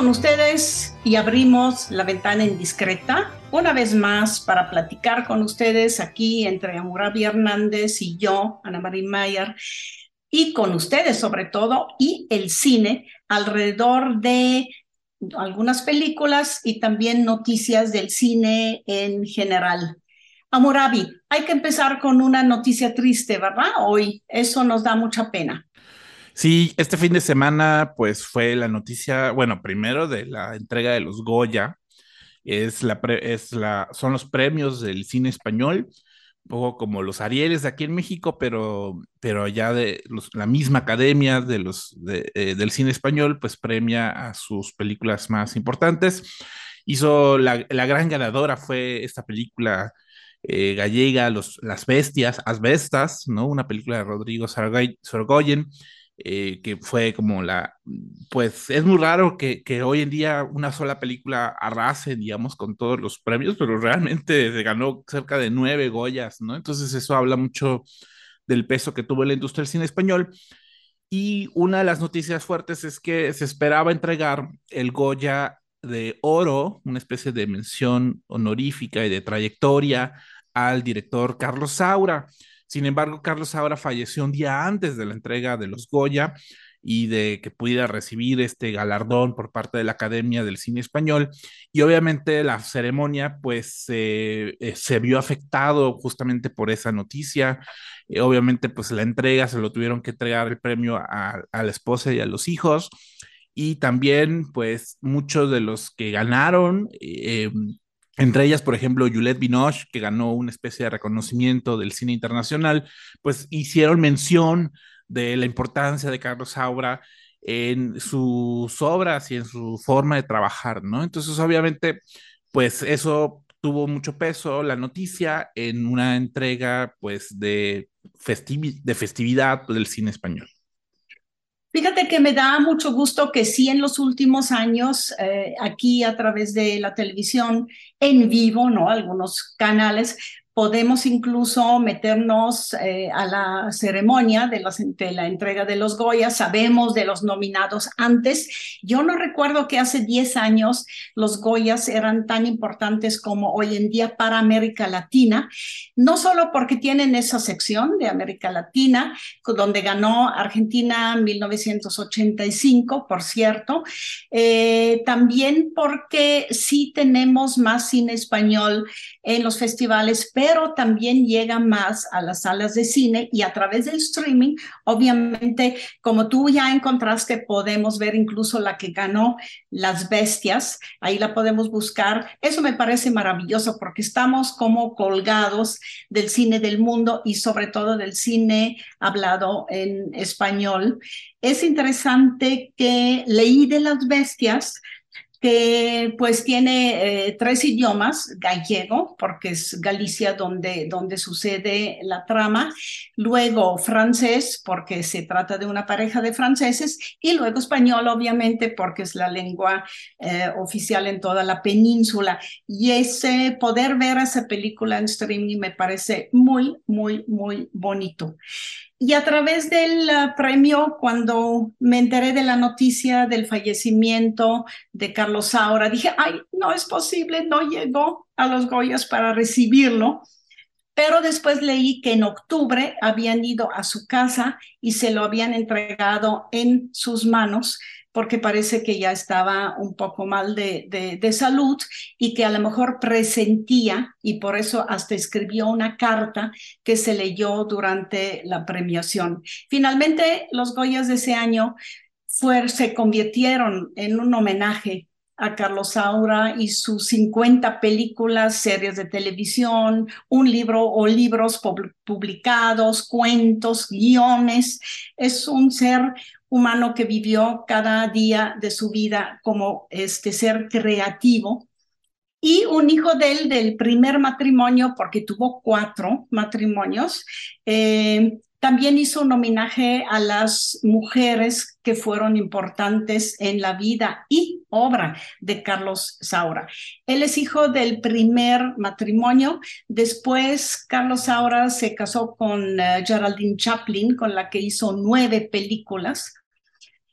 Con ustedes y abrimos la ventana indiscreta una vez más para platicar con ustedes aquí entre Amurabi Hernández y yo, Ana María Mayer, y con ustedes sobre todo, y el cine alrededor de algunas películas y también noticias del cine en general. Amurabi, hay que empezar con una noticia triste, ¿verdad? Hoy, eso nos da mucha pena. Sí, este fin de semana, pues fue la noticia, bueno, primero de la entrega de los Goya, es la, es la, son los premios del cine español, un poco como los Arieles de aquí en México, pero, pero ya de la misma academia de los, eh, del cine español, pues premia a sus películas más importantes. Hizo la, la gran ganadora fue esta película eh, gallega, los, Las Bestias, Asbestas, ¿no? Una película de Rodrigo Sorgoyen eh, que fue como la, pues es muy raro que, que, hoy en día una sola película arrase, digamos, con todos los premios, pero realmente se ganó cerca de nueve Goyas, ¿no? Entonces eso habla mucho del peso que tuvo la industria del cine español. Y una de las noticias fuertes es que se esperaba entregar el Goya de oro, una especie de mención honorífica y de trayectoria al director Carlos Saura. Sin embargo, Carlos ahora falleció un día antes de la entrega de los Goya y de que pudiera recibir este galardón por parte de la Academia del Cine Español. Y obviamente la ceremonia pues eh, se vio afectado justamente por esa noticia. Eh, obviamente pues la entrega se lo tuvieron que entregar el premio a, a, la esposa y a los hijos. Y también pues muchos de los que ganaron eh, entre ellas, por ejemplo, Juliette Binoche, que ganó una especie de reconocimiento del cine internacional, pues hicieron mención de la importancia de Carlos Saura en sus obras y en su forma de trabajar, ¿no? Entonces, obviamente, pues eso tuvo mucho peso, la noticia, en una entrega, pues, de, de festividad del cine español. Fíjate que me da mucho gusto que sí en los últimos años, eh, aquí a través de la televisión en vivo, ¿no? Algunos canales, podemos incluso meternos eh, a la ceremonia de, la entrega de los Goya, sabemos de los nominados antes. Yo no recuerdo que hace 10 años los Goyas eran tan importantes como hoy en día para América Latina, no solo porque tienen esa sección de América Latina, donde ganó Argentina en 1985, por cierto, eh, también porque sí tenemos más cine español en los festivales, pero también llega más a las salas de cine y a través del streaming, obviamente, como tú ya encontraste, podemos ver incluso la que ganó Las Bestias, ahí la podemos buscar. Eso me parece maravilloso porque estamos como colgados del cine del mundo y sobre todo del cine hablado en español. Es interesante que leí de Las Bestias, que pues tiene eh, tres idiomas, gallego, porque es Galicia donde, donde sucede la trama, luego francés, porque se trata de una pareja de franceses, y luego español, obviamente, porque es la lengua eh, oficial en toda la península. Y ese poder ver esa película en streaming me parece muy, muy, muy bonito. Y a través del uh, premio, cuando me enteré de la noticia del fallecimiento de Carlos Saura, dije, ay, no es posible, no llegó a los Goyas para recibirlo. Pero después leí que en octubre habían ido a su casa y se lo habían entregado en sus manos porque parece que ya estaba un poco mal de, de, salud y que a lo mejor presentía y por eso hasta escribió una carta que se leyó durante la premiación. Finalmente, los Goyas de ese año fue, se convirtieron en un homenaje a Carlos Saura y sus 50 películas, series de televisión, un libro o libros publicados, cuentos, guiones. Es un ser humano que vivió cada día de su vida como este ser creativo y un hijo de él del primer matrimonio, porque tuvo cuatro matrimonios, eh, también hizo un homenaje a las mujeres que fueron importantes en la vida y obra de Carlos Saura. Él es hijo del primer matrimonio. Después, Carlos Saura se casó con eh, Geraldine Chaplin, con la que hizo nueve películas.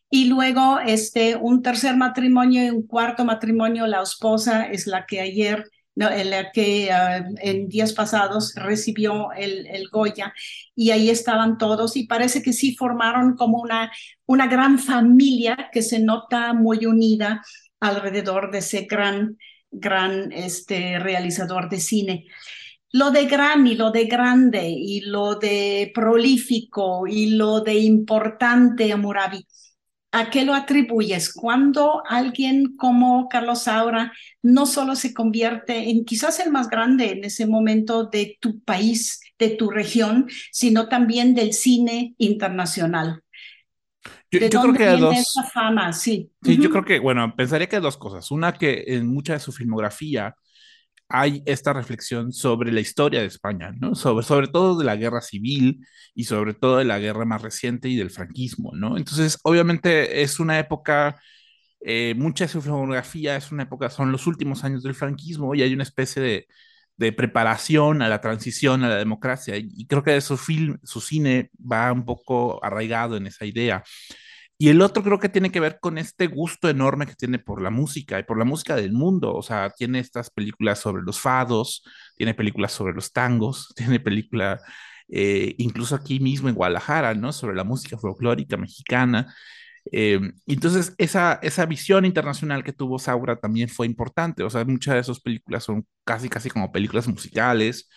Y luego, este, un tercer matrimonio y un cuarto matrimonio, la esposa es la que ayer, no, la que ah, en días pasados recibió el, el, Goya, y ahí estaban todos, y parece que sí formaron como una, una gran familia que se nota muy unida alrededor de ese gran, gran este, realizador de cine. Lo de gran y lo de grande y lo de prolífico y lo de importante, Amurabi, ¿A qué lo atribuyes? Cuando alguien como Carlos Saura no solo se convierte en quizás el más grande en ese momento de tu país, de tu región, sino también del cine internacional. Yo, creo que hay dos. fama, sí. Sí, yo creo que, bueno, pensaría que hay dos cosas. Una, que en mucha de su filmografía hay esta reflexión sobre la historia de España, ¿no? Sobre, sobre todo de la guerra civil y sobre todo de la guerra más reciente y del franquismo, ¿no? Entonces, obviamente es una época, eh, mucha de su filmografía es una época, son los últimos años del franquismo y hay una especie de, de preparación a la transición a la democracia y, creo que su film, su cine va un poco arraigado en esa idea. Y el otro creo que tiene que ver con este gusto enorme que tiene por la música y por la música del mundo. O sea, tiene estas películas sobre los fados, tiene películas sobre los tangos, tiene película eh, incluso aquí mismo en Guadalajara, ¿no? Sobre la música folclórica mexicana. Eh, entonces, esa, esa visión internacional que tuvo Saura también fue importante. O sea, muchas de esas películas son casi, casi como películas musicales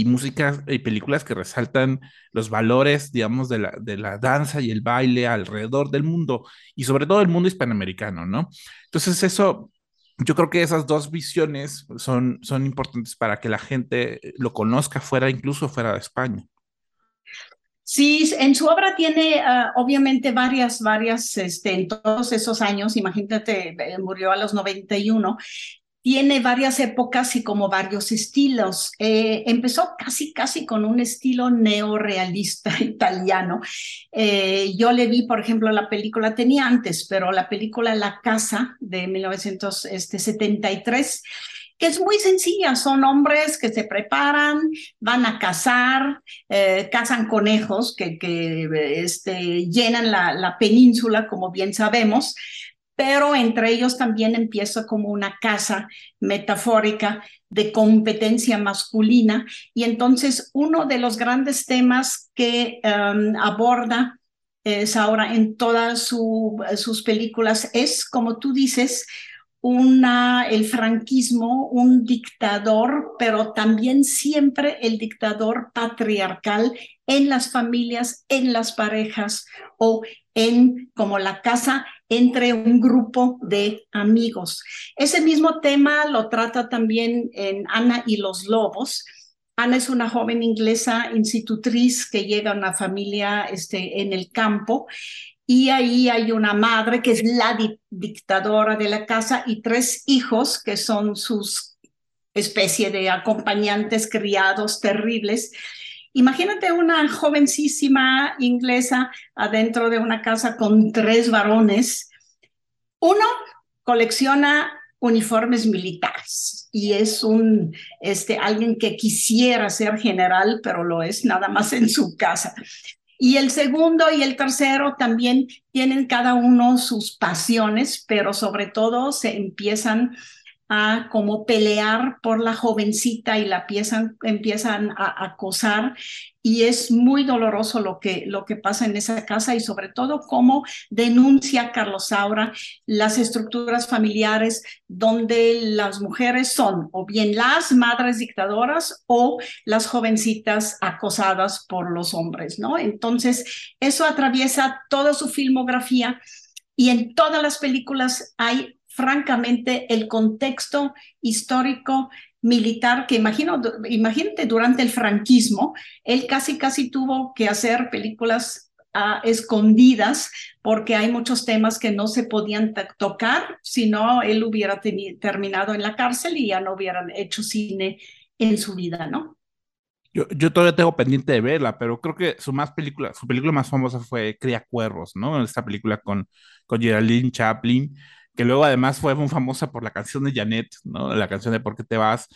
y músicas y películas que resaltan los valores, digamos, de la, de la danza y el baile alrededor del mundo y sobre todo el mundo hispanoamericano, ¿no? Entonces eso, yo creo que esas dos visiones son, son importantes para que la gente lo conozca fuera, incluso fuera de España. Sí, en su obra tiene ah, obviamente varias, varias, este, en todos esos años, imagínate, eh, murió a los 91, tiene varias épocas y como varios estilos. Eh, empezó casi, casi con un estilo neorealista italiano. Eh, yo le vi, por ejemplo, la película, tenía antes, pero la película La Casa de 1973 que es muy sencilla, son hombres que se preparan, van a cazar, eh, cazan conejos que, que este, llenan la, la península, como bien sabemos, pero entre ellos también empieza como una casa metafórica de competencia masculina. Y entonces uno de los grandes temas que um, aborda es ahora en todas sus películas es, como tú dices, una, el franquismo, un dictador, pero también siempre el dictador patriarcal en las familias, en las parejas o en como la casa entre un grupo de amigos. Ese mismo tema lo trata también en Ana y los Lobos. Ana es una joven inglesa institutriz que llega a una familia este, en el campo y ahí hay una madre que es la dictadora de la casa y tres hijos que son sus especie de acompañantes criados terribles Imagínate una jovencísima inglesa adentro de una casa con tres varones. Uno colecciona uniformes militares y es un este alguien que quisiera ser general, pero lo es nada más en su casa. Y el segundo y el tercero también tienen cada uno sus pasiones, pero sobre todo se empiezan a como pelear por la jovencita y la empiezan, empiezan a acosar y es muy doloroso lo que, lo que pasa en esa casa y sobre todo cómo denuncia Carlos Saura las estructuras familiares donde las mujeres son o bien las madres dictadoras o las jovencitas acosadas por los hombres, ¿no? Entonces, eso atraviesa toda su filmografía y en todas las películas hay francamente el contexto histórico militar que imagino, imagínate durante el franquismo, él casi casi tuvo que hacer películas a escondidas porque hay muchos temas que no se podían tocar si no él hubiera terminado en la cárcel y ya no hubieran hecho cine en su vida, ¿no? Yo, yo, todavía tengo pendiente de verla, pero creo que su más película, su película más famosa fue Cría Cuervos, ¿no? Esta película con, con Geraldine Chaplin, que luego además fue muy famosa por la canción de Janet, ¿no? La canción de ¿Por qué te vas?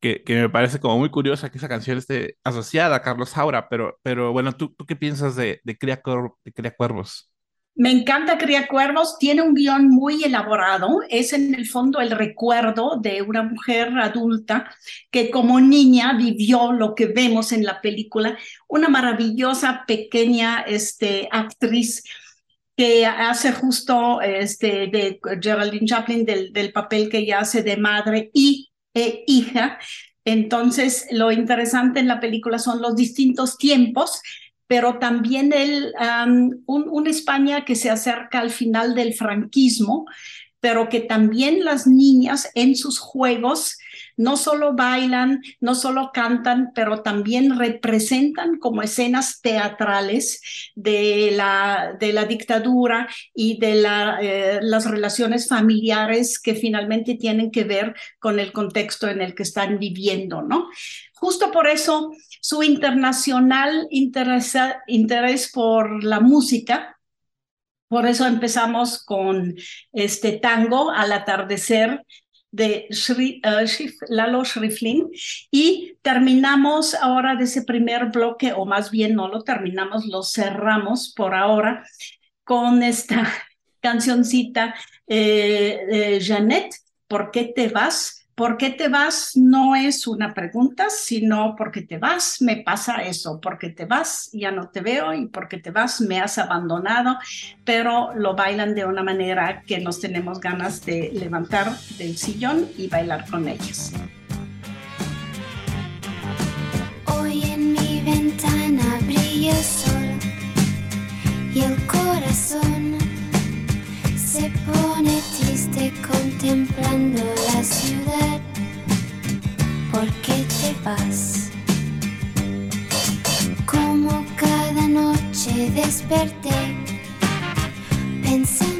Que, que me parece como muy curiosa que esa canción esté asociada a Carlos Saura, pero, pero bueno, ¿tú, tú qué piensas de, de, Cría, de Cría Cuervos? Me encanta Cría Cuervos, tiene un guion muy elaborado, es en el fondo el recuerdo de una mujer adulta que como niña vivió lo que vemos en la película, una maravillosa pequeña este, actriz que hace justo este, de Geraldine Chaplin del, del papel que ella hace de madre y e hija. Entonces, lo interesante en la película son los distintos tiempos, pero también el, um, un, una España que se acerca al final del franquismo, pero que también las niñas en sus juegos no solo bailan, no solo cantan, pero también representan como escenas teatrales de la, de la dictadura y de la, eh, las relaciones familiares que finalmente tienen que ver con el contexto en el que están viviendo, ¿no? Justo por eso su internacional interés, interés por la música por eso empezamos con este tango al atardecer de uh, Lalo Schrifflin y terminamos ahora de ese primer bloque, o más bien no lo terminamos, lo cerramos por ahora con esta cancioncita eh, Jeannette, ¿por qué te vas? ¿Por qué te vas? No es una pregunta, sino porque te vas, me pasa eso, porque te vas, ya no te veo y porque te vas, me has abandonado, pero lo bailan de una manera que nos tenemos ganas de levantar del sillón y bailar con ellos. Hoy en mi ventana brilla el sol y el corazón se pone contemplando la ciudad. ¿Por qué te vas? Como cada noche desperté pensando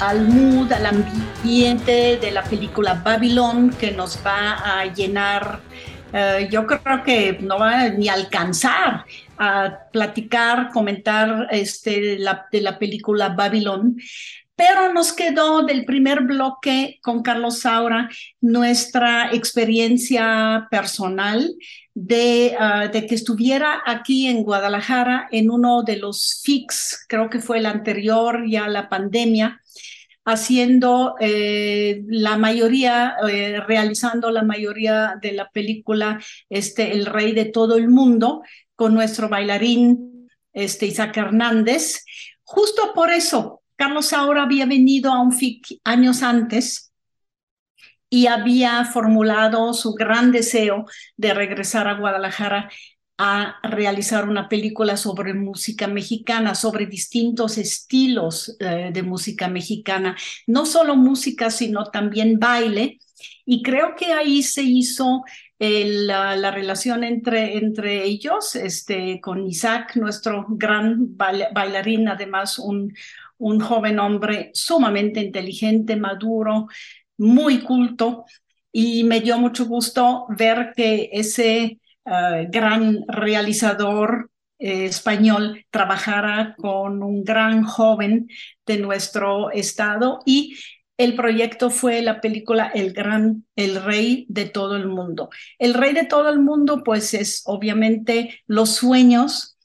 Al mood, al ambiente de la película Babylon que nos va a llenar. Eh, yo creo que no va ni a alcanzar a platicar, comentar este, la, de la película Babylon, pero nos quedó del primer bloque con Carlos Saura nuestra experiencia personal de, ah, de, que estuviera aquí en Guadalajara en uno de los FIX, creo que fue el anterior ya la pandemia, haciendo eh, la mayoría, eh, realizando la mayoría de la película este, El Rey de todo el mundo, con nuestro bailarín este, Isaac Hernández. Justo por eso, Carlos Saura había venido a un FIC años antes y había formulado su gran deseo de regresar a Guadalajara a realizar una película sobre música mexicana, sobre distintos estilos eh, de música mexicana, no solo música, sino también baile. Y creo que ahí se hizo la, relación entre, entre ellos, este, con Isaac, nuestro gran bailarín, además un, un joven hombre sumamente inteligente, maduro, muy culto y me dio mucho gusto ver que ese eh, gran realizador eh, español trabajara con un gran joven de nuestro estado y el proyecto fue la película El Gran, el Rey de todo el mundo. El Rey de todo el mundo, pues es obviamente los sueños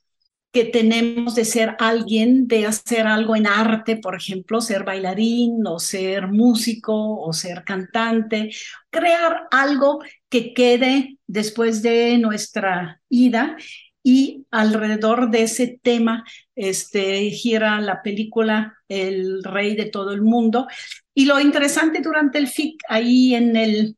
que tenemos de ser alguien, de hacer algo en arte, por ejemplo, ser bailarín o ser músico o ser cantante, crear algo que quede después de nuestra ida y alrededor de ese tema este, gira la película El Rey de todo el mundo. Y lo interesante durante el FIC, ahí en el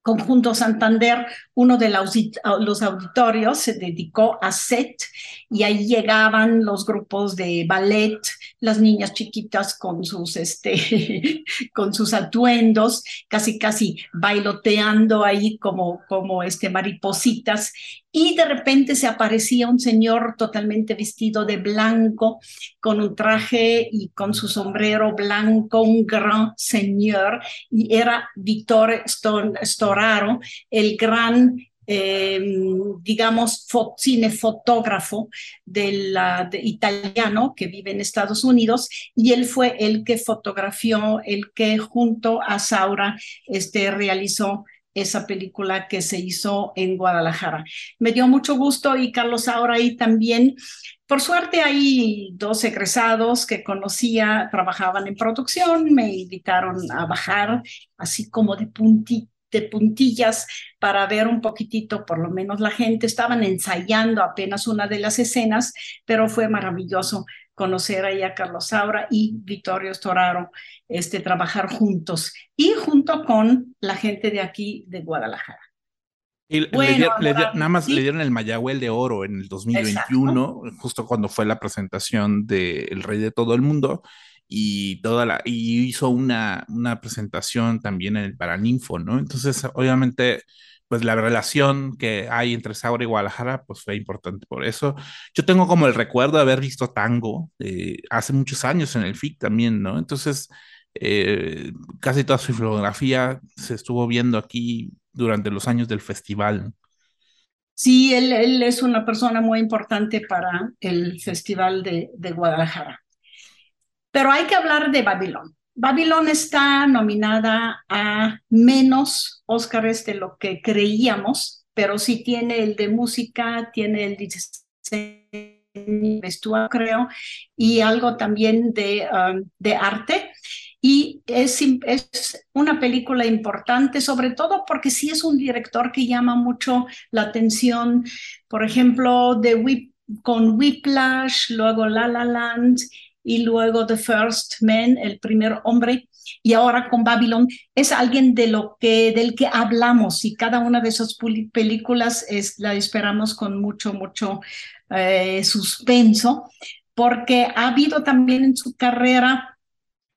Conjunto Santander, uno de los auditorios se dedicó a set y ahí llegaban los grupos de ballet, las niñas chiquitas con sus, este, con sus atuendos, casi casi bailoteando ahí como, como este, maripositas. Y de repente se aparecía un señor totalmente vestido de blanco, con un traje y con su sombrero blanco, un gran señor, y era Vittore Storaro, el gran eh, digamos, cinefotógrafo de italiano que vive en Estados Unidos y él fue el que fotografió, el que junto a Saura este, realizó esa película que se hizo en Guadalajara. Me dio mucho gusto y Carlos ahora ahí también. Por suerte hay dos egresados que conocía, trabajaban en producción, me invitaron a bajar así como de de puntillas para ver un poquitito, por lo menos la gente, estaban ensayando apenas una de las escenas, pero fue maravilloso conocer ahí a Carlos Saura y Vittorio Storaro, este, trabajar juntos y junto con la gente de aquí de Guadalajara. Y bueno, nada más le dieron el Mayagüel de Oro en el 2021, justo cuando fue la presentación de El Rey de Todo el Mundo, y toda la y hizo una, una presentación también en el Paraninfo, ¿no? Entonces, obviamente, pues la relación que hay entre Saura y Guadalajara, pues fue importante por eso. Yo tengo como el recuerdo de haber visto tango eh, hace muchos años en el FIC también, ¿no? Entonces, eh, casi toda su filmografía se estuvo viendo aquí durante los años del festival. Sí, él, es una persona muy importante para el Festival de, de Guadalajara. Pero hay que hablar de Babilón. Babilón está nominada a menos Óscares de lo que creíamos, pero sí tiene el de música, tiene el de vestuario, creo, y algo también de, um, de arte. Y es, es, una película importante, sobre todo porque sí es un director que llama mucho la atención, por ejemplo, de con Whiplash, luego La La Land y luego The First Man, el primer hombre, y ahora con Babylon, es alguien de lo que, del que hablamos y cada una de esas películas es, la esperamos con mucho, mucho eh, suspenso, porque ha habido también en su carrera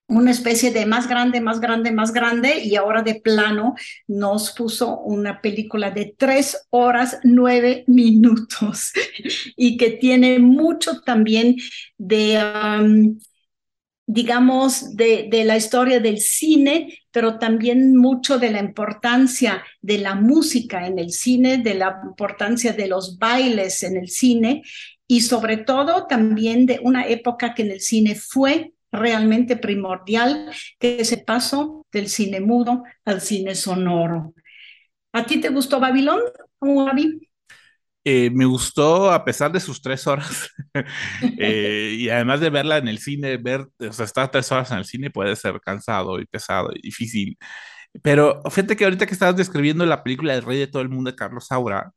una especie de más grande, más grande, más grande, y ahora de plano nos puso una película de tres horas, nueve minutos, y que tiene mucho también de, digamos, de, de la historia del cine, pero también mucho de la importancia de la música en el cine, de la importancia de los bailes en el cine, y sobre todo también de una época que en el cine fue realmente primordial, que es el paso del cine mudo al cine sonoro. ¿A ti te gustó Babilón, eh, me gustó a pesar de sus tres horas eh, y además de verla en el cine, ver, o sea, estar tres horas en el cine puede ser cansado y pesado y difícil. Pero fíjate que ahorita que estabas describiendo la película El Rey de todo el mundo de Carlos Saura,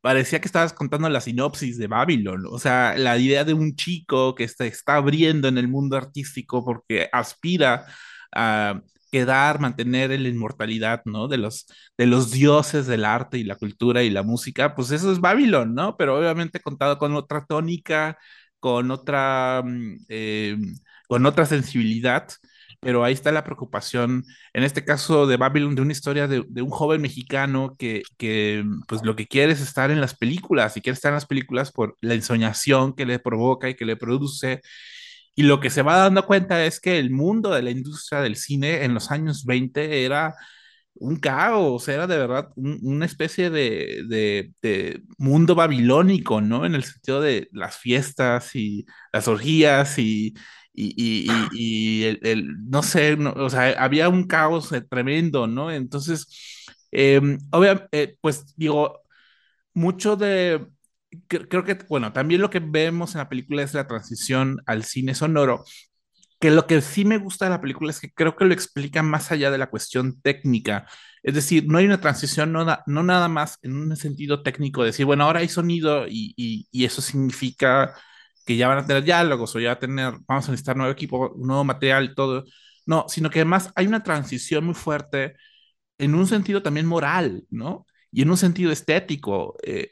parecía que estabas contando la sinopsis de Babylon, o sea, la idea de un chico que se está abriendo en el mundo artístico porque aspira a quedar, mantener la inmortalidad, ¿no? De los, de los dioses del arte y la cultura y la música, pues eso es Babylon, ¿no? Pero obviamente contado con otra tónica, con otra, mm, eh, con otra sensibilidad pero ahí está la preocupación, en este caso de Babylon, de una historia de, un joven mexicano que, que, pues lo que quiere es estar en las películas y quiere estar en las películas por la ensoñación que le provoca y que le produce. Y lo que se va dando cuenta es que el mundo de la industria del cine en los años 20 era un caos, era de verdad una especie de, de, de, mundo babilónico, ¿no? En el sentido de las fiestas y las orgías y, y, y, el, no sé, o sea, había un caos eh, tremendo, ¿no? Entonces, em, obviamente, eh, pues digo, mucho de, creo que, bueno, también lo que vemos en la película es la transición al cine sonoro, que lo que sí me gusta de la película es que creo que lo explica más allá de la cuestión técnica. Es decir, no hay una transición, no, no nada más en un sentido técnico, decir, bueno, ahora hay sonido y, y eso significa que ya van a tener diálogos o ya a tener, vamos a necesitar nuevo equipo, nuevo material, todo. No, sino que además hay una transición muy fuerte en un sentido también moral, ¿no? Y en un sentido estético. Eh,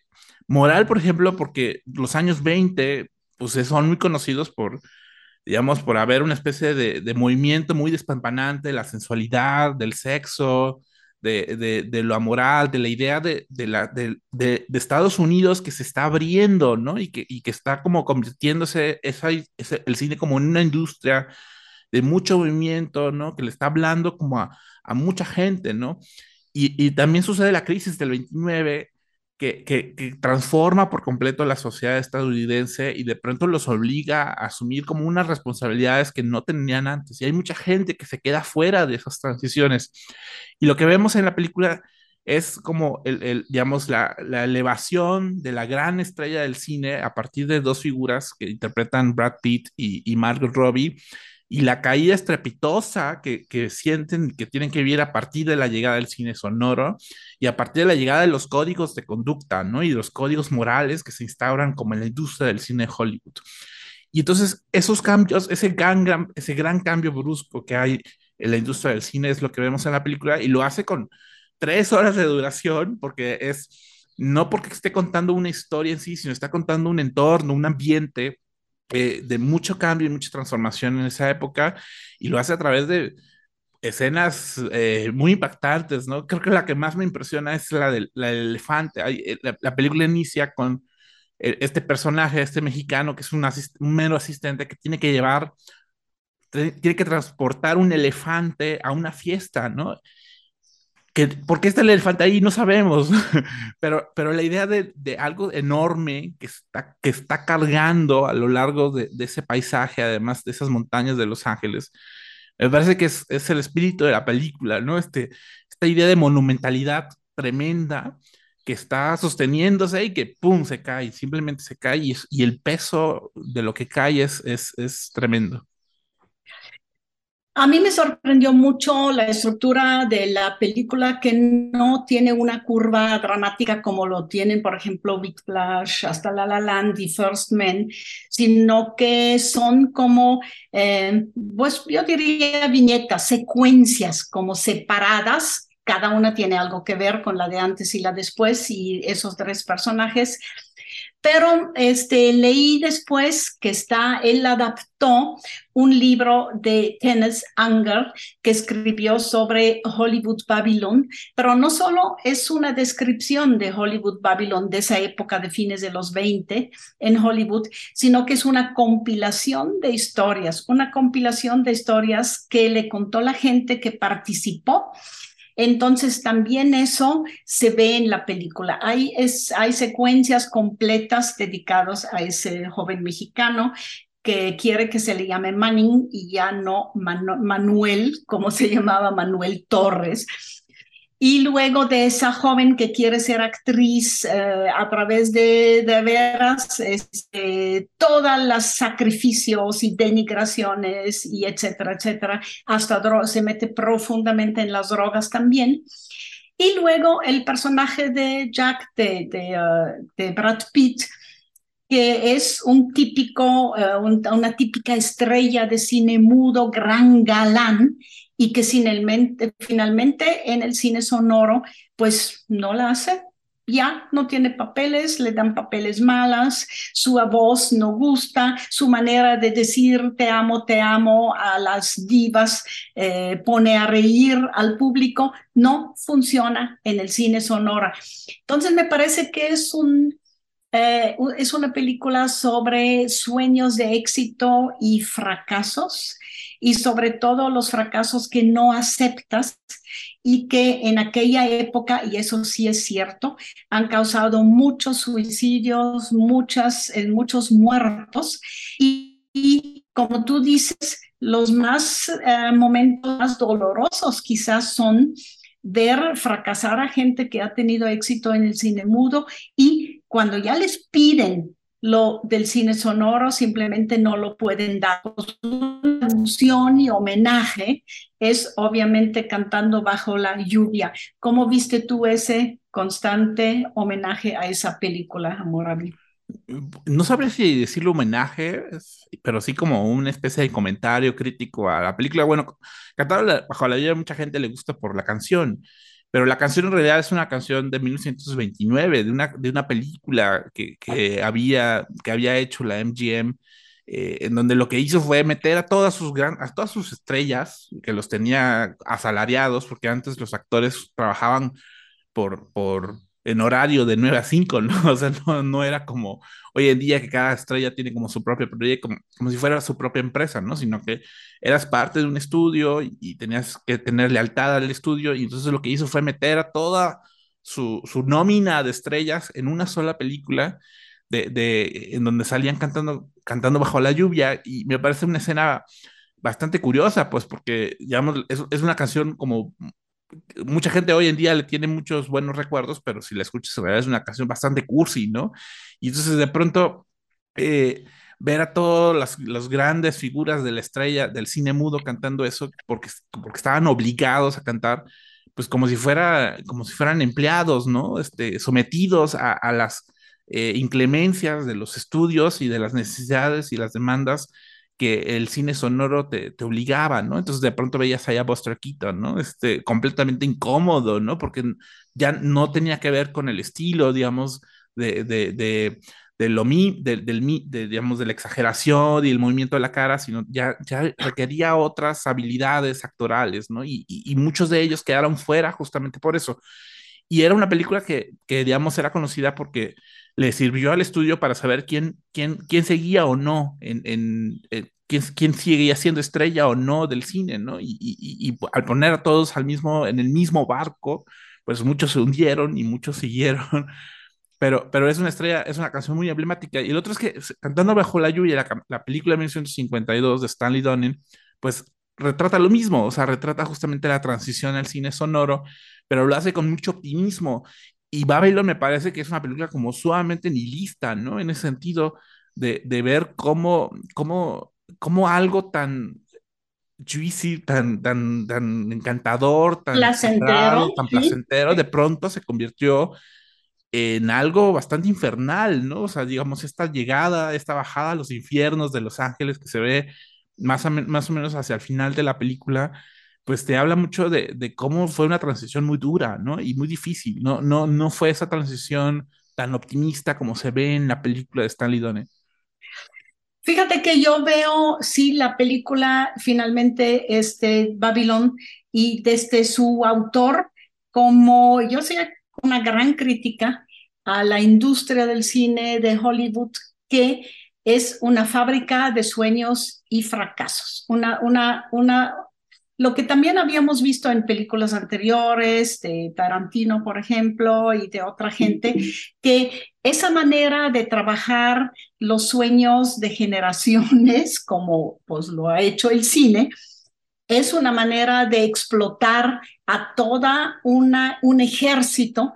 moral, por ejemplo, porque los años 20, pues son muy conocidos por, digamos, por haber una especie de, de movimiento muy despampanante, la sensualidad, del sexo, de, de, lo amoral, de la idea de, la, de, Estados Unidos que se está abriendo, ¿no? Y que, y que está como convirtiéndose esa, el cine como en una industria de mucho movimiento, ¿no? Que le está hablando como a, a mucha gente, ¿no? Y, y, también sucede la crisis del 29 que, que, transforma por completo la sociedad estadounidense y de pronto los obliga a asumir como unas responsabilidades que no tenían antes. Y hay mucha gente que se queda fuera de esas transiciones. Y lo que vemos en la película es como, el, el digamos, la, la, elevación de la gran estrella del cine a partir de dos figuras que interpretan Brad Pitt y, y Margot Robbie y la caída estrepitosa que, que sienten que tienen que vivir a partir de la llegada del cine sonoro y a partir de la llegada de los códigos de conducta, ¿no? Y los códigos morales que se instauran como en la industria del cine de Hollywood. Y entonces esos cambios, ese gran, ese gran cambio brusco que hay en la industria del cine es lo que vemos en la película y lo hace con tres horas de duración porque es, no porque esté contando una historia en sí, sino está contando un entorno, un ambiente eh, de mucho cambio y mucha transformación en esa época y lo hace a través de escenas eh, muy impactantes, ¿no? Creo que la que más me impresiona es la del, elefante. Eh, la, película inicia con este personaje, este mexicano, que es un, un mero asistente que tiene que llevar, tiene que transportar un elefante a una fiesta, ¿no? Que, ¿por qué está el elefante ahí? No sabemos, pero, pero la idea de, de, algo enorme que está, que está cargando a lo largo de, de, ese paisaje, además de esas montañas de Los Ángeles, me parece que es, es el espíritu de la película, ¿no? Este, esta idea de monumentalidad tremenda que está sosteniéndose y que ¡pum! se cae, simplemente se cae y, y el peso de lo que cae es, es, es tremendo. A mí me sorprendió mucho la estructura de la película que no tiene una curva dramática como lo tienen, por ejemplo, Big Flash, hasta La La Land y First Men, sino que son como, eh, pues yo diría viñetas, secuencias como separadas. Cada una tiene algo que ver con la de antes y la después y esos tres personajes pero este, leí después que está, él adaptó un libro de Kenneth Anger que escribió sobre Hollywood Babylon, pero no solo es una descripción de Hollywood Babylon de esa época de fines de los 20 en Hollywood, sino que es una compilación de historias, una compilación de historias que le contó la gente que participó entonces también eso se ve en la película. Hay, secuencias completas dedicadas a ese joven mexicano que quiere que se le llame Manning y ya no Manuel, como se llamaba Manuel Torres. Y luego de esa joven que quiere ser actriz eh, a través de, de veras, este, todos los sacrificios y denigraciones y etcétera, etcétera, hasta se mete profundamente en las drogas también. Y luego el personaje de Jack, de, de, uh, de Brad Pitt, que es un típico, uh, un, una típica estrella de cine mudo, gran galán, y que finalmente, finalmente en el cine sonoro pues no la hace. Ya no tiene papeles, le dan papeles malas, su voz no gusta, su manera de decir te amo, te amo a las divas eh, pone a reír al público, no funciona en el cine sonoro. Entonces me parece que es un, eh, es una película sobre sueños de éxito y fracasos y sobre todo los fracasos que no aceptas y que en aquella época, y eso sí es cierto, han causado muchos suicidios, muchas, eh, muchos muertos y, como tú dices, los más eh, momentos más dolorosos quizás son ver fracasar a gente que ha tenido éxito en el cine mudo y cuando ya les piden lo del cine sonoro simplemente no lo pueden dar. Función y homenaje es obviamente cantando bajo la lluvia. ¿Cómo viste tú ese constante homenaje a esa película, Amor No sabría si decirlo homenaje, pero sí como una especie de comentario crítico a la película. Bueno, Cantado bajo la lluvia mucha gente le gusta por la canción, pero la canción en realidad es una canción de 1929, de una, de una película que, que había, que había hecho la MGM, eh, en donde lo que hizo fue meter a todas sus gran, a todas sus estrellas, que los tenía asalariados, porque antes los actores trabajaban por, por, en horario de 9 a 5, ¿no? O sea, no, era como hoy en día que cada estrella tiene como su propio proyecto, como, como si fuera su propia empresa, ¿no? Sino que eras parte de un estudio y, tenías que tener lealtad al estudio y entonces lo que hizo fue meter a toda su, su nómina de estrellas en una sola película de, de, en donde salían cantando, cantando bajo la lluvia y me parece una escena bastante curiosa, pues porque, digamos, es, es una canción como mucha gente hoy en día le tiene muchos buenos recuerdos, pero si la escuchas en realidad es una canción bastante cursi, ¿no? Y entonces de pronto eh, ver a todas las, grandes figuras de la estrella del cine mudo cantando eso porque, porque estaban obligados a cantar, pues como si fuera, como si fueran empleados, ¿no? Este, sometidos a, a las eh, inclemencias de los estudios y de las necesidades y las demandas que el cine sonoro te, te, obligaba, ¿no? Entonces de pronto veías allá a Buster Keaton, ¿no? Este, completamente incómodo, ¿no? Porque ya no tenía que ver con el estilo, digamos, de, de, de, de lo mi, del, de, digamos, de la exageración y el movimiento de la cara, sino ya, ya requería otras habilidades actorales, ¿no? Y, y, muchos de ellos quedaron fuera justamente por eso. Y era una película que, que digamos, era conocida porque le sirvió al estudio para saber quién, quién, quién seguía o no, en, en, quién, quién, seguía siendo estrella o no del cine, ¿no? Y, y, y, al poner a todos al mismo, en el mismo barco, pues muchos se hundieron y muchos siguieron. Pero, pero es una estrella, es una canción muy emblemática. Y el otro es que Cantando bajo la lluvia, la, la película de 1952 de Stanley Donen, pues retrata lo mismo, o sea, retrata justamente la transición al cine sonoro, pero lo hace con mucho optimismo y Babylon me parece que es una película como sumamente nihilista, ¿no? En ese sentido de, de ver cómo, cómo, cómo algo tan juicy, tan, tan, tan encantador, tan placentero, tan placentero, de pronto se convirtió en algo bastante infernal, ¿no? O sea, digamos, esta llegada, esta bajada a los infiernos de Los Ángeles que se ve más, más o menos hacia el final de la película, pues te habla mucho de, cómo fue una transición muy dura, ¿no? Y muy difícil. No, no, no fue esa transición tan optimista como se ve en la película de Stanley Donen. Fíjate que yo veo, sí, la película finalmente, este, Babylon, y desde su autor, como yo soy una gran crítica a la industria del cine de Hollywood, que es una fábrica de sueños y fracasos, una, una, una, lo que también habíamos visto en películas anteriores, de Tarantino, por ejemplo, y de otra gente, que esa manera de trabajar los sueños de generaciones, como pues lo ha hecho el cine, es una manera de explotar a toda una un ejército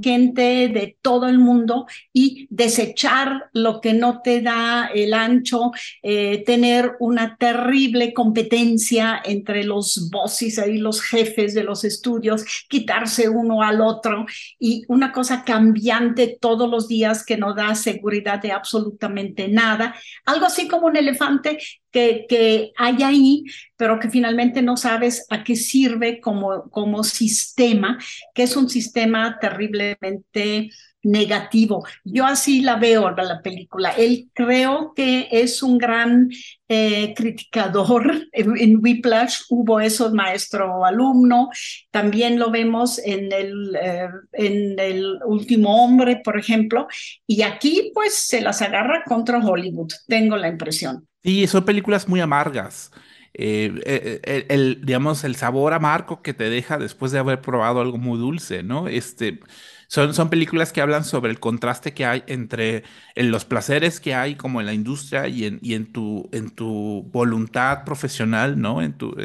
gente de todo el mundo y desechar lo que no te da el ancho, eh, tener una terrible competencia entre los bosses y los jefes de los estudios, quitarse uno al otro y una cosa cambiante todos los días que no da seguridad de absolutamente nada. Algo así como un elefante que, hay ahí, pero que finalmente no sabes a qué sirve como, como sistema, que es un sistema terriblemente negativo. Yo así la veo la película. Él creo que es un gran eh, criticador. En, en, Whiplash hubo eso, maestro-alumno. También lo vemos en el, eh, en el último hombre, por ejemplo. Y aquí pues se las agarra contra Hollywood, tengo la impresión. Sí, son películas muy amargas. Eh, eh, eh, el, digamos, el sabor amargo que te deja después de haber probado algo muy dulce, ¿no? Este, son, son películas que hablan sobre el contraste que hay entre en los placeres que hay como en la industria y en, y en, tu, en tu voluntad profesional, ¿no? En tu,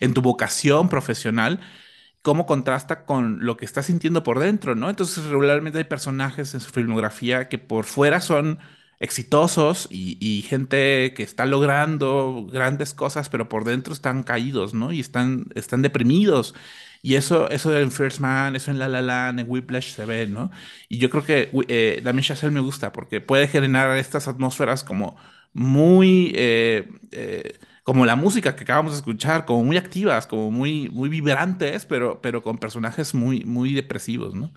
en tu vocación profesional cómo contrasta con lo que estás sintiendo por dentro, ¿no? Entonces, regularmente hay personajes en su filmografía que por fuera son exitosos y, y, gente que está logrando grandes cosas, pero por dentro están caídos, ¿no? Y están, están deprimidos. Y eso, eso en First Man, eso en La La Land, en Whiplash se ve, ¿no? Y yo creo que eh, Damien Chazelle me gusta porque puede generar estas atmósferas como muy... Eh, eh, como la música que acabamos de escuchar, como muy activas, como muy, muy vibrantes, pero, pero con personajes muy, muy depresivos, ¿no?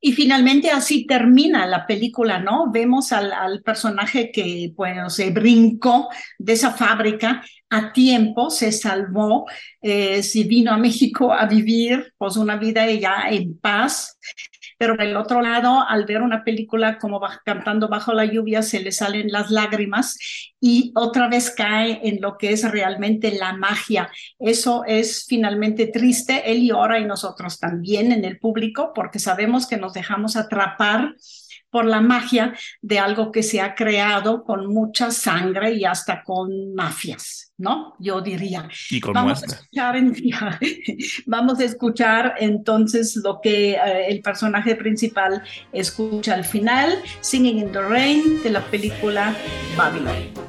Y finalmente así termina la película, ¿no? Vemos al, personaje que, bueno, se brincó de esa fábrica a tiempo, se salvó, eh, se vino a México a vivir pues una vida ya en paz pero por el otro lado, al ver una película como Cantando bajo la lluvia, se le salen las lágrimas y otra vez cae en lo que es realmente la magia. Eso es finalmente triste. Él llora y nosotros también en el público porque sabemos que nos dejamos atrapar por la magia de algo que se ha creado con mucha sangre y hasta con mafias, ¿no? Yo diría. Y con vamos, a escuchar en, vamos a escuchar entonces lo que uh, el personaje principal escucha al final, Singing in the Rain de la película Babylon.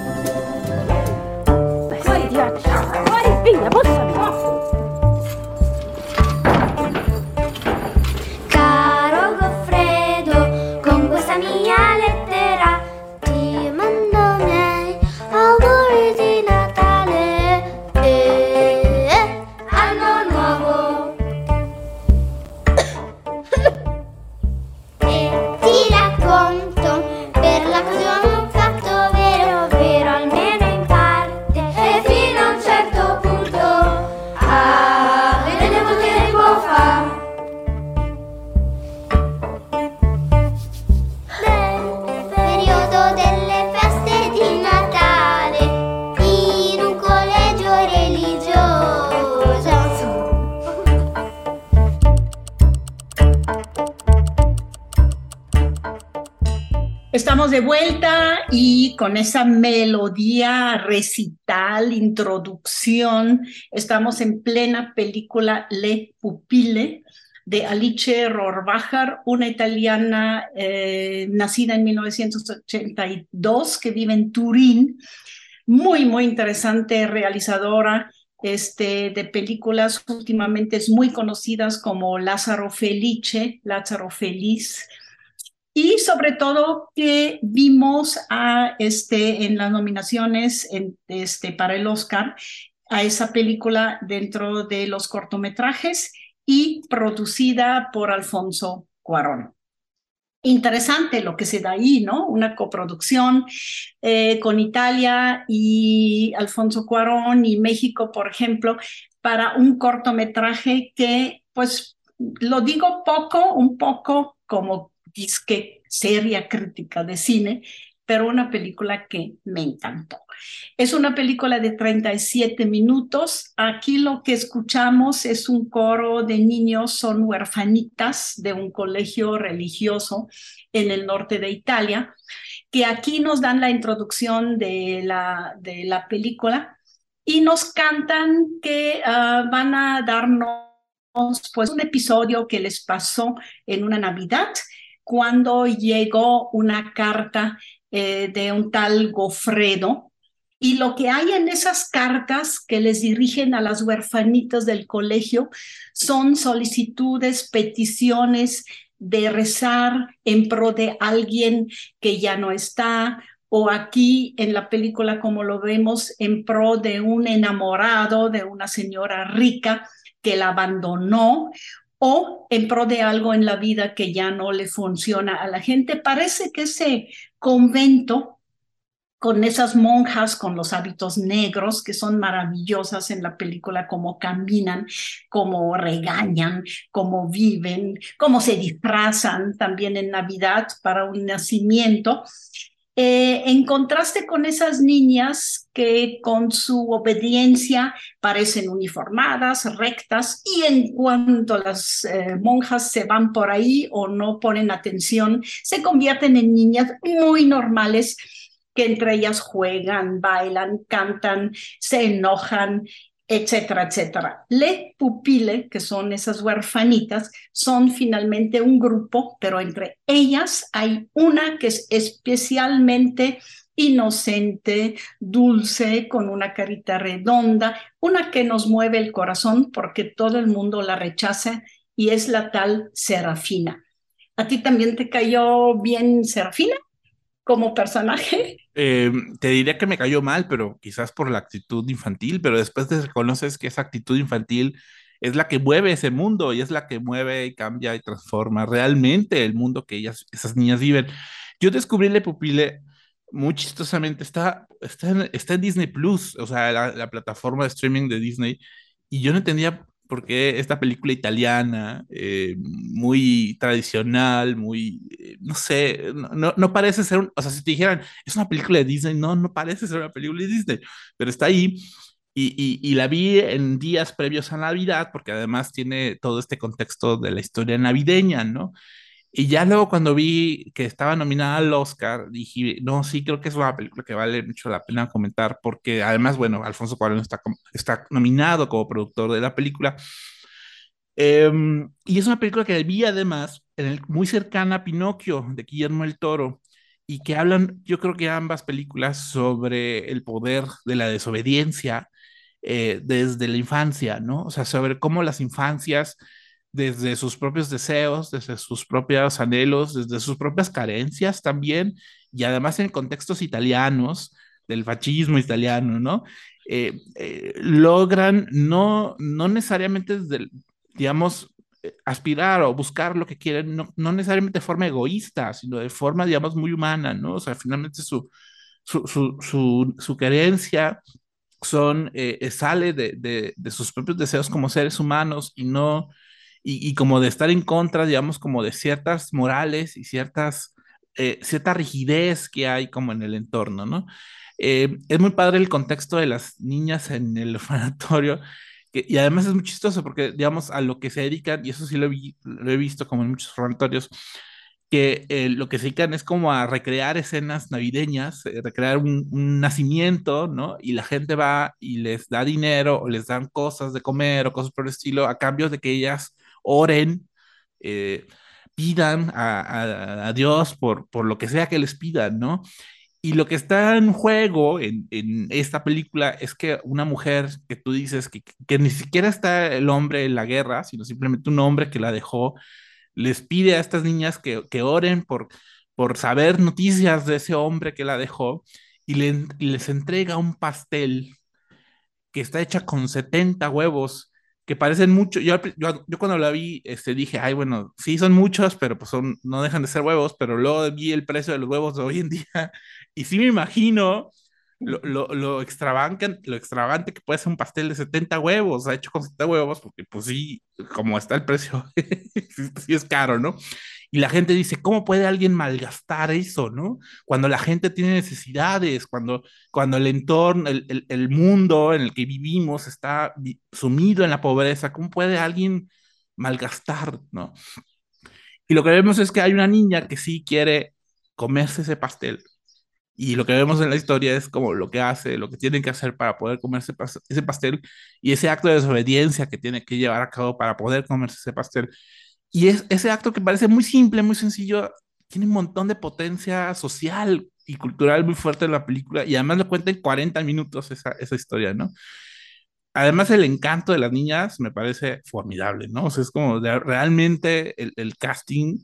Con esa melodía recital, introducción, estamos en plena película Le Pupille de Alice Rohrbacher, una italiana eh, nacida en 1982 que vive en Turín, muy, muy interesante realizadora este, de películas. Últimamente es muy conocidas como Lázaro Felice, Lázaro Feliz, y sobre todo que vimos a este en las nominaciones este para el Oscar a esa película dentro de los cortometrajes y producida por Alfonso Cuarón. Interesante lo que se da ahí, ¿no? Una coproducción eh, con Italia y Alfonso Cuarón y México, por ejemplo, para un cortometraje que, pues, lo digo poco, un poco como disque seria crítica de cine, pero una película que me encantó. Es una película de 37 minutos. Aquí lo que escuchamos es un coro de niños, son huerfanitas de un colegio religioso en el norte de Italia, que aquí nos dan la introducción de la, de la película y nos cantan que uh, van a darnos pues un episodio que les pasó en una Navidad cuando llegó una carta eh, de un tal Gofredo. Y lo que hay en esas cartas que les dirigen a las huerfanitas del colegio son solicitudes, peticiones de rezar en pro de alguien que ya no está, o aquí en la película como lo vemos en pro de un enamorado de una señora rica que la abandonó o en pro de algo en la vida que ya no le funciona a la gente. Parece que ese convento con esas monjas con los hábitos negros que son maravillosas en la película, cómo caminan, cómo regañan, cómo viven, cómo se disfrazan también en Navidad para un nacimiento. Eh, en contraste con esas niñas que con su obediencia parecen uniformadas, rectas, y en cuanto las eh, monjas se van por ahí o no ponen atención, se convierten en niñas muy normales que entre ellas juegan, bailan, cantan, se enojan etcétera, etcétera. Le pupile, que son esas huerfanitas, son finalmente un grupo, pero entre ellas hay una que es especialmente inocente, dulce, con una carita redonda, una que nos mueve el corazón porque todo el mundo la rechaza y es la tal Serafina. ¿A ti también te cayó bien Serafina como personaje? Eh, te diría que me cayó mal, pero quizás por la actitud infantil, pero después te reconoces que esa actitud infantil es la que mueve ese mundo y es la que mueve y cambia y transforma realmente el mundo que ellas, esas niñas viven. Yo descubrí Le Pupile muy chistosamente, está, está, en, está en Disney Plus, o sea, la, la plataforma de streaming de Disney, y yo no entendía porque esta película italiana, eh, muy tradicional, muy, eh, no sé, no, no parece ser, un, o sea, si te dijeran, es una película de Disney, no, no parece ser una película de Disney, pero está ahí. Y, y, y, la vi en días previos a Navidad, porque además tiene todo este contexto de la historia navideña, ¿no? Y ya luego cuando vi que estaba nominada al Oscar, dije, no, sí, creo que es una película que vale mucho la pena comentar, porque además, bueno, Alfonso Cuarón está, está nominado como productor de la película. Eh, y es una película que vi además en el, muy cercana a Pinocchio, de Guillermo el Toro, y que hablan, yo creo que ambas películas, sobre el poder de la desobediencia eh, desde la infancia, ¿no? O sea, sobre cómo las infancias desde sus propios deseos, desde sus propios anhelos, desde sus propias carencias también, y además en contextos italianos, del fascismo italiano, ¿no? Eh, eh, logran no, no necesariamente desde, digamos, aspirar o buscar lo que quieren, no, no, necesariamente de forma egoísta, sino de forma, digamos, muy humana, ¿no? O sea, finalmente su, su, su, su, su querencia son, eh, sale de, de, sus propios deseos como seres humanos y no y, y, como de estar en contra, digamos, como de ciertas morales y ciertas, eh, cierta rigidez que hay como en el entorno, ¿no? Eh, es muy padre el contexto de las niñas en el orfanatorio, que, y además es muy chistoso porque, digamos, a lo que se dedican, y eso sí lo, vi, lo he visto como en muchos orfanatorios, que eh, lo que se dedican es como a recrear escenas navideñas, eh, recrear un, un, nacimiento, ¿no? Y la gente va y les da dinero o les dan cosas de comer o cosas por el estilo a cambio de que ellas oren, eh, pidan a, a, Dios por, por lo que sea que les pidan, ¿no? Y lo que está en juego en, en, esta película es que una mujer que tú dices que, que, ni siquiera está el hombre en la guerra, sino simplemente un hombre que la dejó, les pide a estas niñas que, que oren por, por saber noticias de ese hombre que la dejó y, le, y les entrega un pastel que está hecha con 70 huevos que parecen mucho. Yo, yo, yo, cuando la vi, este, dije, ay, bueno, sí son muchos, pero pues son, no dejan de ser huevos, pero luego vi el precio de los huevos de hoy en día y sí me imagino lo, lo, lo, extravagante, lo extravagante que puede ser un pastel de 70 huevos, hecho con 70 huevos, porque pues sí, como está el precio, sí es caro, ¿no? Y la gente dice, ¿cómo puede alguien malgastar eso, no? Cuando la gente tiene necesidades, cuando, cuando el entorno, el, el, el mundo en el que vivimos está sumido en la pobreza, ¿cómo puede alguien malgastar, no? Y lo que vemos es que hay una niña que sí quiere comerse ese pastel. Y lo que vemos en la historia es como lo que hace, lo que tiene que hacer para poder comerse ese pastel y ese acto de desobediencia que tiene que llevar a cabo para poder comerse ese pastel. Y es, ese acto que parece muy simple, muy sencillo, tiene un montón de potencia social y cultural muy fuerte en la película y además lo cuenta en 40 minutos esa, esa historia, ¿no? Además, el encanto de las niñas me parece formidable, ¿no? O sea, es como de, realmente el, el casting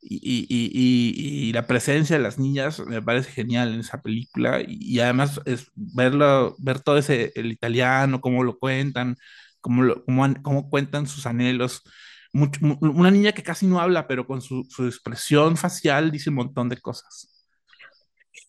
y, y, y, y, la presencia de las niñas me parece genial en esa película y, además es verlo, ver todo ese, el italiano, cómo lo cuentan, cómo, lo, cómo, cómo cuentan sus anhelos mucho, una niña que casi no habla, pero con su, su, expresión facial dice un montón de cosas.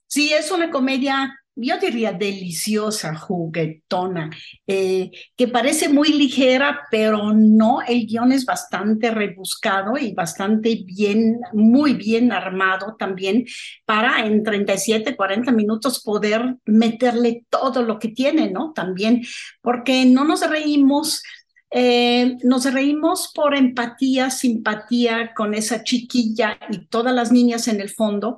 Sí, es una comedia yo diría deliciosa, juguetona, eh, que parece muy ligera, pero no, el guion es bastante rebuscado y bastante bien, muy bien armado también para en 37, 40 minutos poder meterle todo lo que tiene, ¿no? También, porque no nos reímos. Eh, nos reímos por empatía, simpatía con esa chiquilla y todas las niñas en el fondo,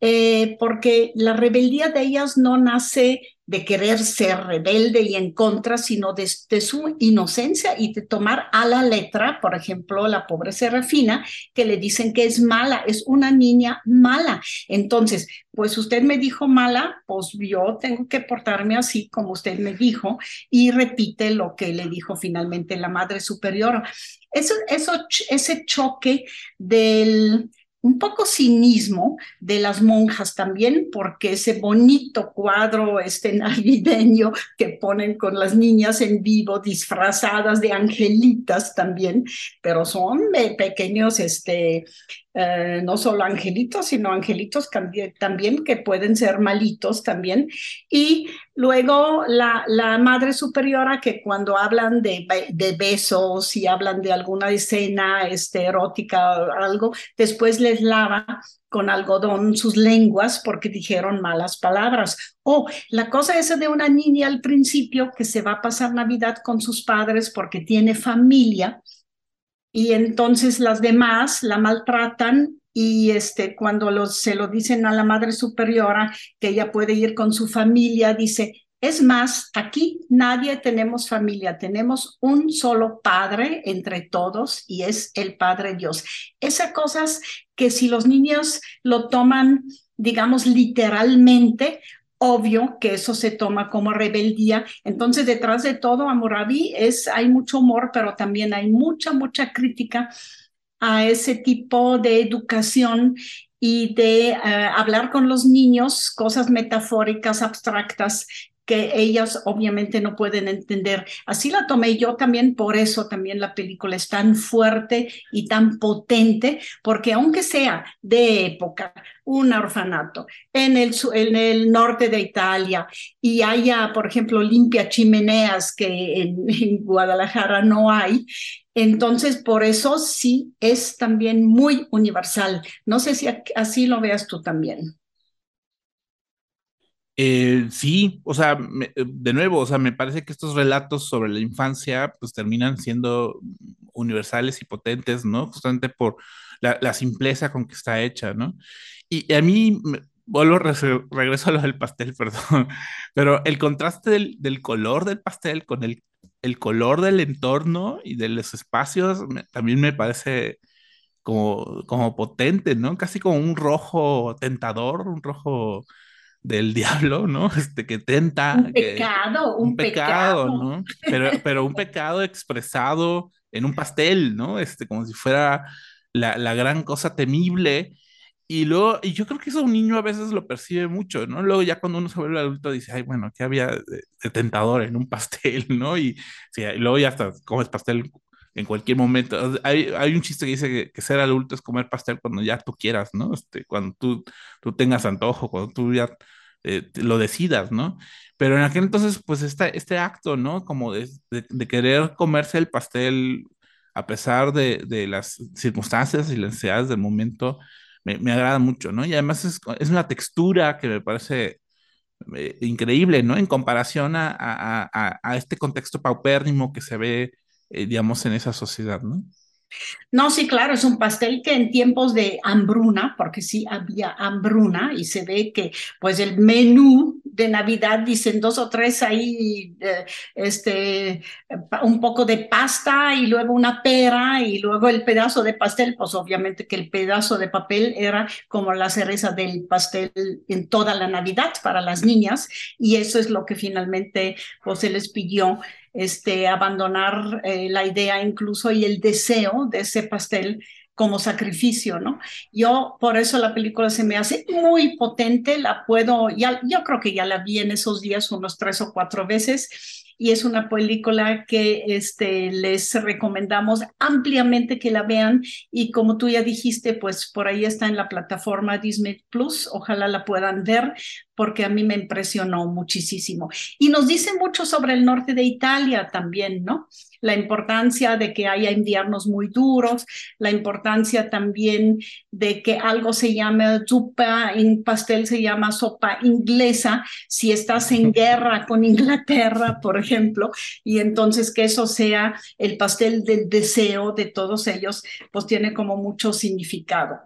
eh, porque la rebeldía de ellas no nace de querer ser rebelde y en contra, sino de, su inocencia y de tomar a la letra, por ejemplo, la pobre Serafina, que le dicen que es mala, es una niña mala. Entonces, pues usted me dijo mala, pues yo tengo que portarme así como usted me dijo y repite lo que le dijo finalmente la Madre Superior. Eso, eso, ese choque del un poco cinismo de las monjas también, porque ese bonito cuadro este navideño que ponen con las niñas en vivo disfrazadas de angelitas también, pero son pequeños este, eh, no solo angelitos, sino angelitos también que pueden ser malitos también. Y luego la, la madre superiora que cuando hablan de, de, besos y hablan de alguna escena este, erótica o algo, después les lava con algodón sus lenguas porque dijeron malas palabras. O la cosa esa de una niña al principio que se va a pasar Navidad con sus padres porque tiene familia y entonces las demás la maltratan y este, cuando se lo dicen a la madre superiora que ella puede ir con su familia, dice, es más, aquí nadie tenemos familia, tenemos un solo Padre entre todos y es el Padre Dios. Esas cosas que si los niños lo toman, digamos, literalmente, obvio que eso se toma como rebeldía. Entonces, detrás de todo, Amurabi es, hay mucho humor, pero también hay mucha, mucha crítica a ese tipo de educación y de eh, hablar con los niños cosas metafóricas, abstractas, que ellas obviamente no pueden entender. Así la tomé yo también, por eso también la película es tan fuerte y tan potente, porque aunque sea de época, un orfanato en el, en el norte de Italia y haya, por ejemplo, limpia chimeneas que en, en Guadalajara no hay, entonces, por eso sí es también muy universal. No sé si así lo veas tú también. Eh, sí, o sea, eh, de nuevo, o sea, me parece que estos relatos sobre la infancia pues terminan siendo universales y potentes, ¿no? Justamente por la, simpleza con que está hecha, ¿no? Y, a mí, vuelvo, regreso a lo del pastel, perdón, pero el contraste del, color del pastel con el, el, color del entorno y de los espacios también me parece como, como potente, ¿no? Casi como un rojo tentador, un rojo del diablo, ¿no? Este que tenta. Un pecado, un, pecado, ¿no? Pero, pero un pecado expresado en un pastel, ¿no? Este, como si fuera la, la, gran cosa temible. Y luego, y yo creo que eso un niño a veces lo percibe mucho, ¿no? Luego ya cuando uno se vuelve adulto dice, ay, bueno, ¿qué había de, tentador en un pastel, ¿no? Y, sí, y luego ya hasta comes pastel en cualquier momento. Hay, hay un chiste que dice que, ser adulto es comer pastel cuando ya tú quieras, ¿no? Este, cuando tú, tú tengas antojo, cuando tú ya eh, lo decidas, ¿no? Pero en aquel entonces, pues este, este acto, ¿no? Como de, de, querer comerse el pastel a pesar de, de, las circunstancias y las necesidades del momento, me, agrada mucho, ¿no? Y además es, es una textura que me parece eh, increíble, ¿no? En comparación a, a, a, este contexto paupérrimo que se ve eh, digamos, en esa sociedad, ¿no? No, sí, claro, es un pastel que en tiempos de hambruna, porque sí había hambruna y se ve que pues el menú de Navidad dicen dos o tres ahí, eh, este, un poco de pasta y luego una pera y luego el pedazo de pastel, pues obviamente que el pedazo de papel era como la cereza del pastel en toda la Navidad para las niñas y eso es lo que finalmente pues se les pidió este, abandonar eh, la idea incluso y el deseo de ese pastel como sacrificio, ¿no? Yo, por eso la película se me hace muy potente, la puedo, ya, yo creo que ya la vi en esos días unos tres o cuatro veces y es una película que este, les recomendamos ampliamente que la vean y como tú ya dijiste, pues por ahí está en la plataforma Disney Plus, ojalá la puedan ver porque a mí me impresionó muchísimo. Y nos dice mucho sobre el norte de Italia también, ¿no? La importancia de que haya inviernos muy duros, la importancia también de que algo se llame zuppa, en pastel se llama sopa inglesa, si estás en guerra con Inglaterra, por ejemplo, y entonces que eso sea el pastel del deseo de todos ellos, pues tiene como mucho significado.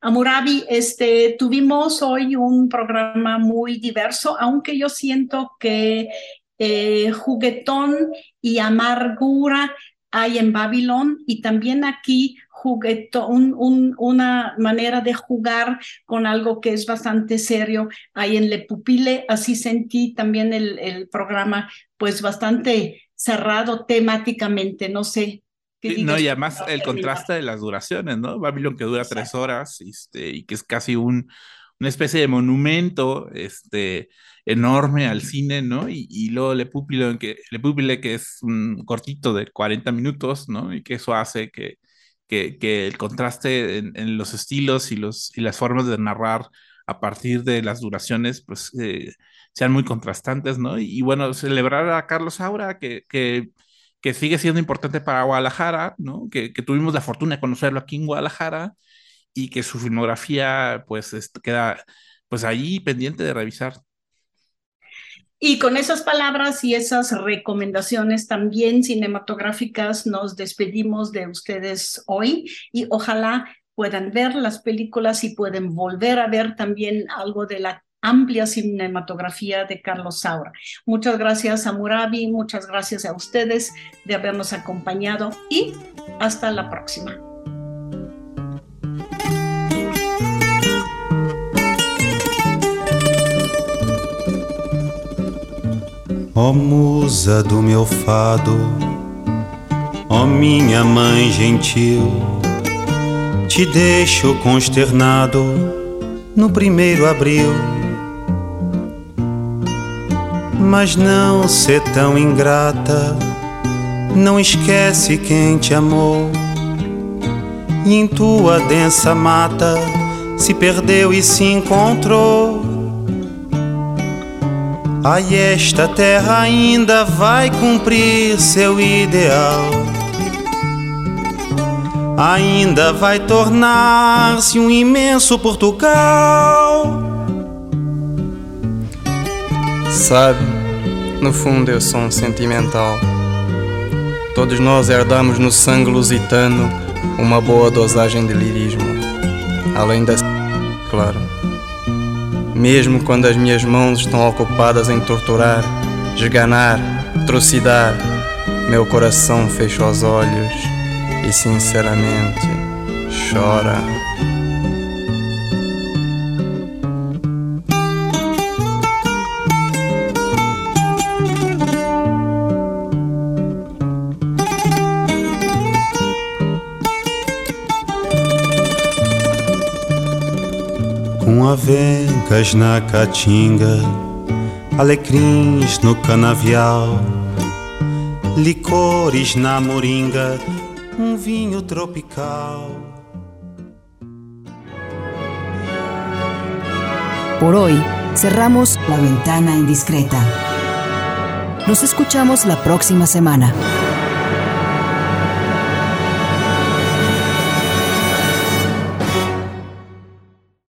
Amurabi, este, tuvimos hoy un programa muy diverso, aunque yo siento que eh, juguetón y amargura hay en Babilón. Y también aquí juguetón, un, una manera de jugar con algo que es bastante serio hay en Le Pupile. Así sentí también el, el programa pues bastante cerrado temáticamente, no sé no, y además el contraste de las duraciones, ¿no? Babylon que dura tres horas este, y que es casi un, una especie de monumento este, enorme al cine, ¿no? Y, y luego Le Pupile, que, Le Pupile, que es un cortito de 40 minutos, ¿no? Y que eso hace que, que, que el contraste en, los estilos y, los, y las formas de narrar a partir de las duraciones, pues eh, sean muy contrastantes, ¿no? Y, y, bueno, celebrar a Carlos Aura, que, que que sigue siendo importante para Guadalajara, ¿no? Que, tuvimos la fortuna de conocerlo aquí en Guadalajara y que su filmografía pues queda pues ahí pendiente de revisar. Y con esas palabras y esas recomendaciones también cinematográficas nos despedimos de ustedes hoy y ojalá puedan ver las películas y pueden volver a ver también algo de la amplia cinematografía de Carlos Saura. Muchas gracias a Murabi, muchas gracias a ustedes de habernos acompañado y hasta la próxima. Ó oh, musa do meu fado, ó oh, minha mãe gentil, te deixo consternado no primeiro abril mas não ser tão ingrata. Não esquece quem te amou. E em tua densa mata se perdeu e se encontrou. Aí esta terra ainda vai cumprir seu ideal. Ainda vai tornar-se um imenso Portugal. Sabe, no fundo eu sou um sentimental. Todos nós herdamos no sangue lusitano uma boa dosagem de lirismo. Além da. claro. Mesmo quando as minhas mãos estão ocupadas em torturar, esganar, trucidar, meu coração fecha os olhos e sinceramente chora. Avencas na caatinga, alecrins no canavial, licores na moringa, um vinho tropical. Por hoy cerramos la ventana indiscreta. Nos escuchamos la próxima semana.